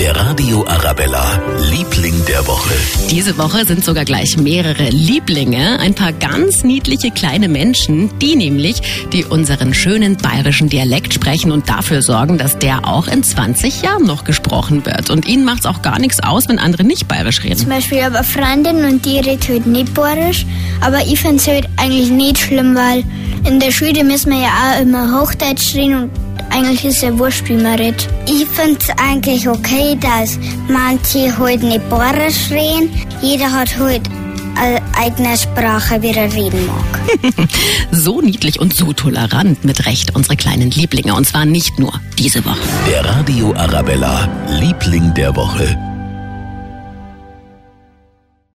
Der Radio Arabella, Liebling der Woche. Diese Woche sind sogar gleich mehrere Lieblinge, ein paar ganz niedliche kleine Menschen, die nämlich, die unseren schönen bayerischen Dialekt sprechen und dafür sorgen, dass der auch in 20 Jahren noch gesprochen wird. Und ihnen macht's auch gar nichts aus, wenn andere nicht bayerisch reden. Zum Beispiel aber Freundin und die redet halt nicht bayerisch, aber ich find's halt eigentlich nicht schlimm, weil in der Schule müssen wir ja auch immer Hochdeutsch reden und eigentlich ist ja wurscht, wie man redet. Ich find's eigentlich okay, dass manche halt nicht bayerisch reden. Jeder hat halt eine eigene Sprache, wie er reden mag. So niedlich und so tolerant mit Recht unsere kleinen Lieblinge. Und zwar nicht nur diese Woche. Der Radio Arabella, Liebling der Woche.